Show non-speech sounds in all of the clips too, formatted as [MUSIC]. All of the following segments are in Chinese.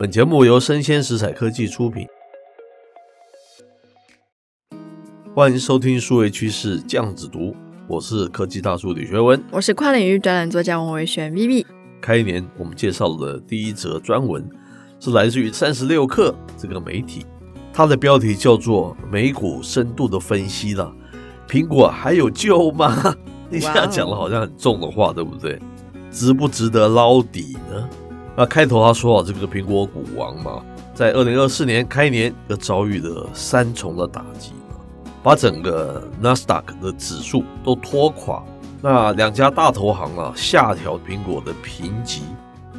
本节目由生鲜食材科技出品，欢迎收听数位趋势酱子读，我是科技大叔李学文，我是跨领域专栏作家王维轩 Vivi。开年我们介绍的第一则专文是来自于三十六氪这个媒体，它的标题叫做“美股深度的分析了，苹果还有救吗？”一下讲了好像很重的话，对不对？值不值得捞底呢？那开头他说啊，这个苹果股王嘛，在二零二四年开年又遭遇了三重的打击，把整个纳斯达克的指数都拖垮。那两家大投行啊下调苹果的评级，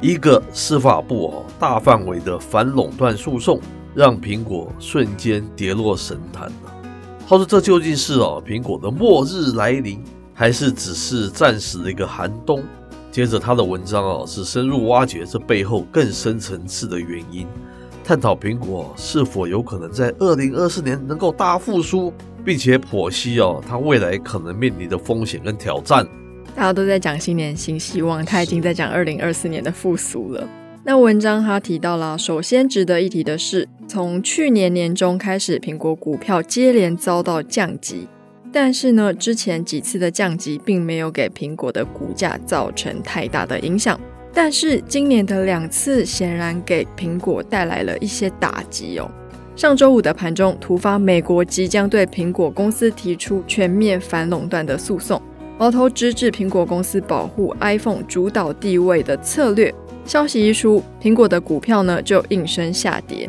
一个司法部哦大范围的反垄断诉讼，让苹果瞬间跌落神坛啊。他说这究竟是哦苹果的末日来临，还是只是暂时的一个寒冬？接着他的文章啊，是深入挖掘这背后更深层次的原因，探讨苹果是否有可能在二零二四年能够大复苏，并且剖析哦，它未来可能面临的风险跟挑战。大家都在讲新年新希望，他已经在讲二零二四年的复苏了。那文章他提到了，首先值得一提的是，从去年年中开始，苹果股票接连遭到降级。但是呢，之前几次的降级并没有给苹果的股价造成太大的影响。但是今年的两次显然给苹果带来了一些打击哦。上周五的盘中突发美国即将对苹果公司提出全面反垄断的诉讼，矛头直指苹果公司保护 iPhone 主导地位的策略。消息一出，苹果的股票呢就应声下跌。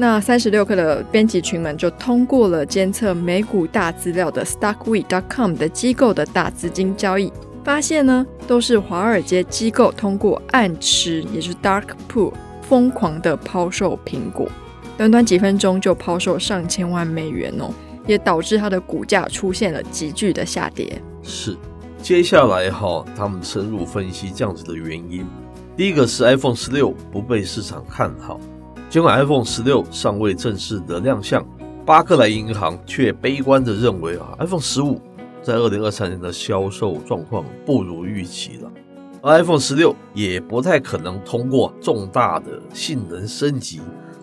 那三十六氪的编辑群们就通过了监测美股大资料的 StockWeek.com 的机构的大资金交易，发现呢都是华尔街机构通过暗池，也就是 Dark Pool，疯狂的抛售苹果，短短几分钟就抛售上千万美元哦，也导致它的股价出现了急剧的下跌。是，接下来哈，他们深入分析这样子的原因，第一个是 iPhone 十六不被市场看好。尽管 iPhone 十六尚未正式的亮相，巴克莱银行却悲观的认为啊，iPhone 十五在二零二三年的销售状况不如预期了，而 iPhone 十六也不太可能通过重大的性能升级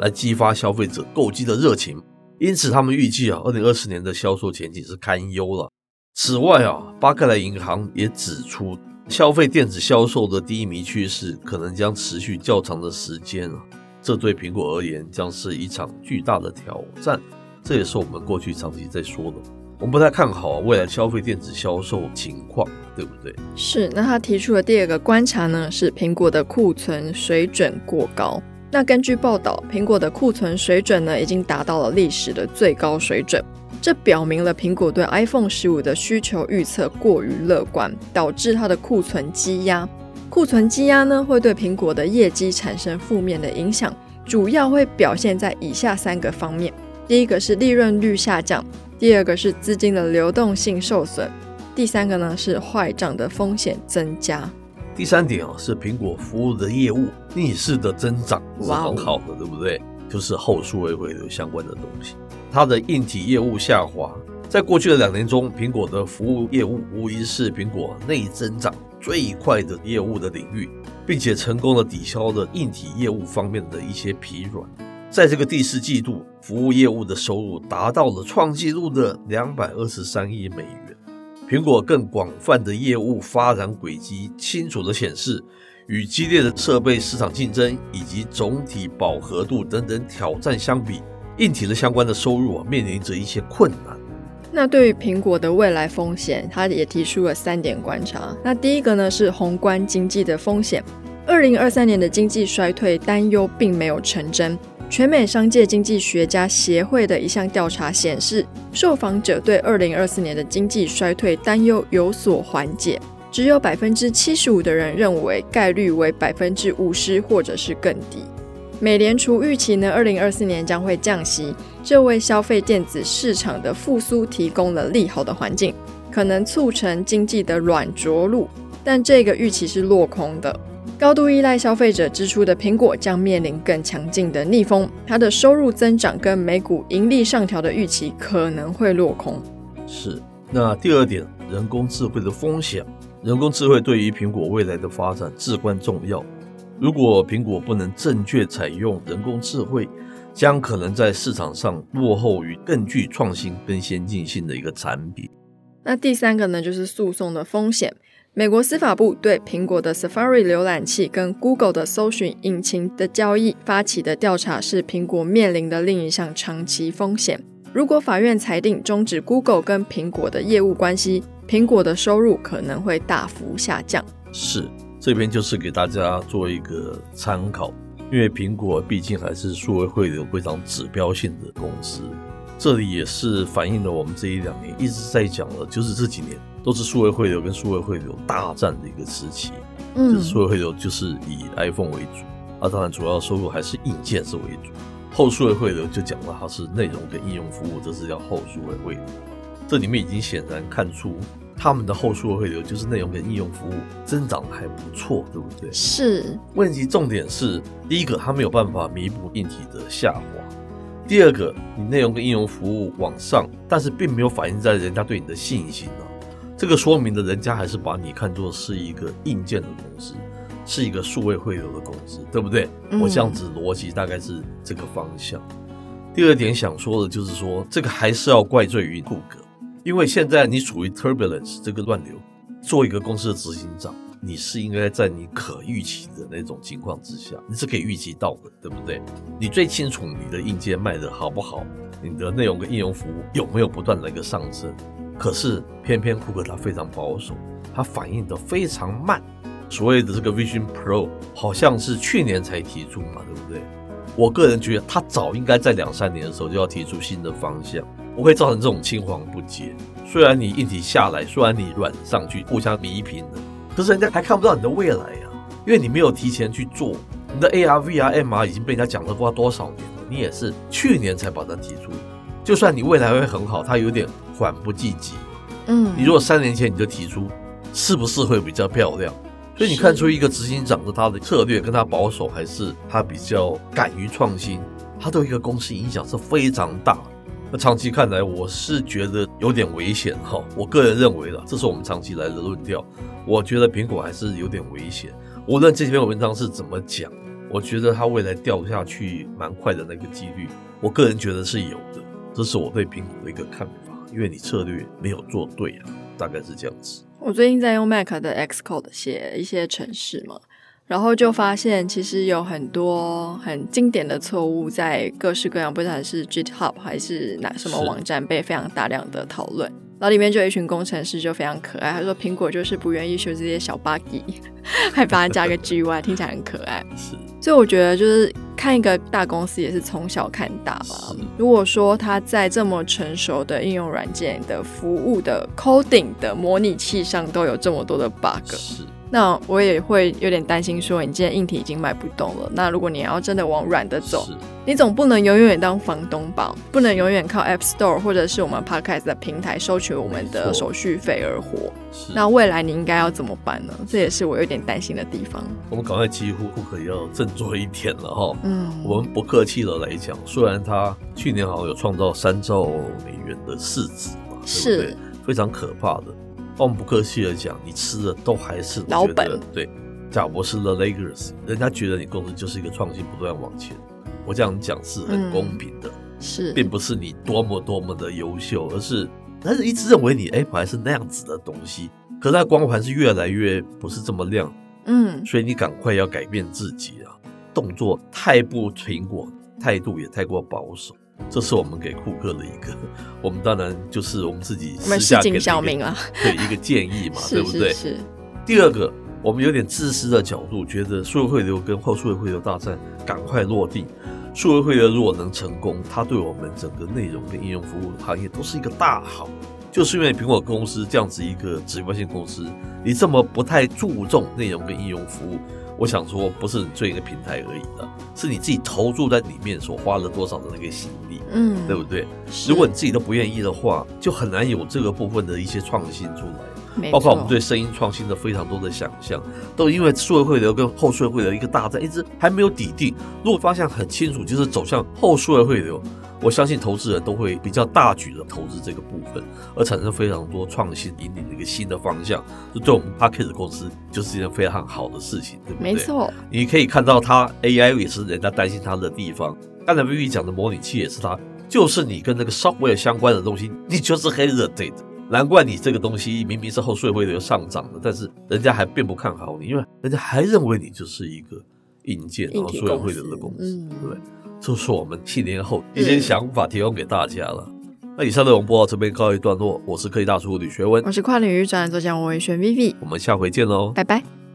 来激发消费者购机的热情，因此他们预计啊，二零二四年的销售前景是堪忧了。此外啊，巴克莱银行也指出，消费电子销售的低迷趋势可能将持续较长的时间啊。这对苹果而言将是一场巨大的挑战，这也是我们过去长期在说的。我们不太看好未来消费电子销售情况，对不对？是。那他提出的第二个观察呢，是苹果的库存水准过高。那根据报道，苹果的库存水准呢，已经达到了历史的最高水准。这表明了苹果对 iPhone 十五的需求预测过于乐观，导致它的库存积压。库存积压呢，会对苹果的业绩产生负面的影响，主要会表现在以下三个方面：第一个是利润率下降，第二个是资金的流动性受损，第三个呢是坏账的风险增加。第三点啊，是苹果服务的业务逆势的增长是很好的，对不对？就是后数位汇流相关的东西，它的硬体业务下滑，在过去的两年中，苹果的服务业务无疑是苹果内增长最快的业务的领域，并且成功的抵消了硬体业务方面的一些疲软。在这个第四季度，服务业务的收入达到了创纪录的两百二十三亿美元。苹果更广泛的业务发展轨迹，清楚地显示，与激烈的设备市场竞争以及总体饱和度等等挑战相比，硬体的相关的收入啊，面临着一些困难。那对于苹果的未来风险，他也提出了三点观察。那第一个呢是宏观经济的风险，二零二三年的经济衰退担忧并没有成真。全美商界经济学家协会的一项调查显示，受访者对二零二四年的经济衰退担忧有所缓解。只有百分之七十五的人认为概率为百分之五十或者是更低。美联储预期呢，二零二四年将会降息，这为消费电子市场的复苏提供了利好的环境，可能促成经济的软着陆。但这个预期是落空的。高度依赖消费者支出的苹果将面临更强劲的逆风，它的收入增长跟每股盈利上调的预期可能会落空。是。那第二点，人工智慧的风险，人工智慧对于苹果未来的发展至关重要。如果苹果不能正确采用人工智慧，将可能在市场上落后于更具创新跟先进性的一个产品。那第三个呢，就是诉讼的风险。美国司法部对苹果的 Safari 浏览器跟 Google 的搜寻引擎的交易发起的调查，是苹果面临的另一项长期风险。如果法院裁定终止 Google 跟苹果的业务关系，苹果的收入可能会大幅下降。是。这边就是给大家做一个参考，因为苹果毕竟还是数位汇流非常指标性的公司，这里也是反映了我们这一两年一直在讲的，就是这几年都是数位汇流跟数位汇流大战的一个时期。嗯，就是数位汇流就是以 iPhone 为主，啊，当然主要收入还是硬件是为主，后数位汇流就讲了它是内容跟应用服务，这是叫后数位汇流。这里面已经显然看出。他们的后数位汇流就是内容跟应用服务增长还不错，对不对？是。问题重点是，第一个，它没有办法弥补硬体的下滑；第二个，你内容跟应用服务往上，但是并没有反映在人家对你的信心啊。这个说明了人家还是把你看作是一个硬件的公司，是一个数位汇流的公司，对不对？嗯。我这样子逻辑大概是这个方向。第二点想说的就是说，这个还是要怪罪于库克。因为现在你处于 turbulence 这个乱流，做一个公司的执行长，你是应该在你可预期的那种情况之下，你是可以预期到的，对不对？你最清楚你的硬件卖得好不好，你的内容跟应用服务有没有不断的一个上升。可是偏偏库克他非常保守，他反应得非常慢。所谓的这个 Vision Pro 好像是去年才提出嘛，对不对？我个人觉得他早应该在两三年的时候就要提出新的方向。不会造成这种青黄不接。虽然你硬体下来，虽然你软上去，互相弥平的，可是人家还看不到你的未来呀，因为你没有提前去做。你的 AR、VR、MR 已经被人家讲了不知道多少年了，你也是去年才把它提出。就算你未来会很好，它有点缓不济急。嗯，你如果三年前你就提出，是不是会比较漂亮？所以你看出一个执行长的他的策略跟他保守，还是他比较敢于创新，他对一个公司影响是非常大。那长期看来，我是觉得有点危险哈。我个人认为了，这是我们长期来的论调。我觉得苹果还是有点危险。无论这篇文章是怎么讲，我觉得它未来掉下去蛮快的那个几率，我个人觉得是有的。这是我对苹果的一个看法，因为你策略没有做对啊，大概是这样子。我最近在用 Mac 的 Xcode 写一些程式嘛。然后就发现，其实有很多很经典的错误，在各式各样，不管是 GitHub 还是哪什么网站，被非常大量的讨论。然后里面就有一群工程师就非常可爱，他说苹果就是不愿意修这些小 bug，[LAUGHS] 还把它加个 GUI，听起来很可爱。[LAUGHS] 是，所以我觉得就是看一个大公司也是从小看大吧。如果说他在这么成熟的应用软件的服务的 coding 的模拟器上都有这么多的 bug。是。那我也会有点担心，说你今天硬体已经卖不动了。那如果你要真的往软的走，你总不能永远当房东吧？不能永远靠 App Store 或者是我们 Podcast 的平台收取我们的手续费而活。那未来你应该要怎么办呢？这也是我有点担心的地方。我们赶快几乎不可以要振作一点了哈。嗯，我们不客气的来讲，虽然他去年好像有创造三兆美元的市值嘛，对不对？是非常可怕的。我们不客气的讲，你吃的都还是老本。对，贾博士的 legers 人家觉得你公司就是一个创新不断往前。我这样讲是很公平的，嗯、是，并不是你多么多么的优秀，而是但是一直认为你哎，还是那样子的东西。可是它光环是越来越不是这么亮，嗯，所以你赶快要改变自己啊，动作太不苹果，态度也太过保守。这是我们给库克的一个，[LAUGHS] 我们当然就是我们自己私下给的一个 [LAUGHS] 对一个建议嘛，对不对？是。第二个，我们有点自私的角度，觉得数位汇流跟后数位汇流大战赶快落地。数位汇流如果能成功，它对我们整个内容跟应用服务行业都是一个大好。就是因为苹果公司这样子一个指标性公司，你这么不太注重内容跟应用服务。我想说，不是你做一个平台而已的，是你自己投注在里面所花了多少的那个心力，嗯，对不对？如果你自己都不愿意的话，就很难有这个部分的一些创新出来。包括我们对声音创新的非常多的想象，都因为数位汇流跟后数位汇流一个大战，一直还没有底定。如果方向很清楚，就是走向后数位汇流。我相信投资人都会比较大举的投资这个部分，而产生非常多创新，引领的一个新的方向，就对我们 Podcast 公司就是一件非常好的事情，对不对？没错，你可以看到它 AI 也是人家担心它的地方。刚才 Vivi 讲的模拟器也是它，就是你跟那个 software 相关的东西，你就是 hesitate。难怪你这个东西明明是后数位汇流上涨的，但是人家还并不看好你，因为人家还认为你就是一个硬件然后数位汇流的公司，嗯、对不对？这是我们七年后一些想法提供给大家了。嗯、那以上内容播到这边告一段落，我是科技大叔李学文，我是跨领域专栏作家王维轩 Vivi，我们下回见喽，拜拜。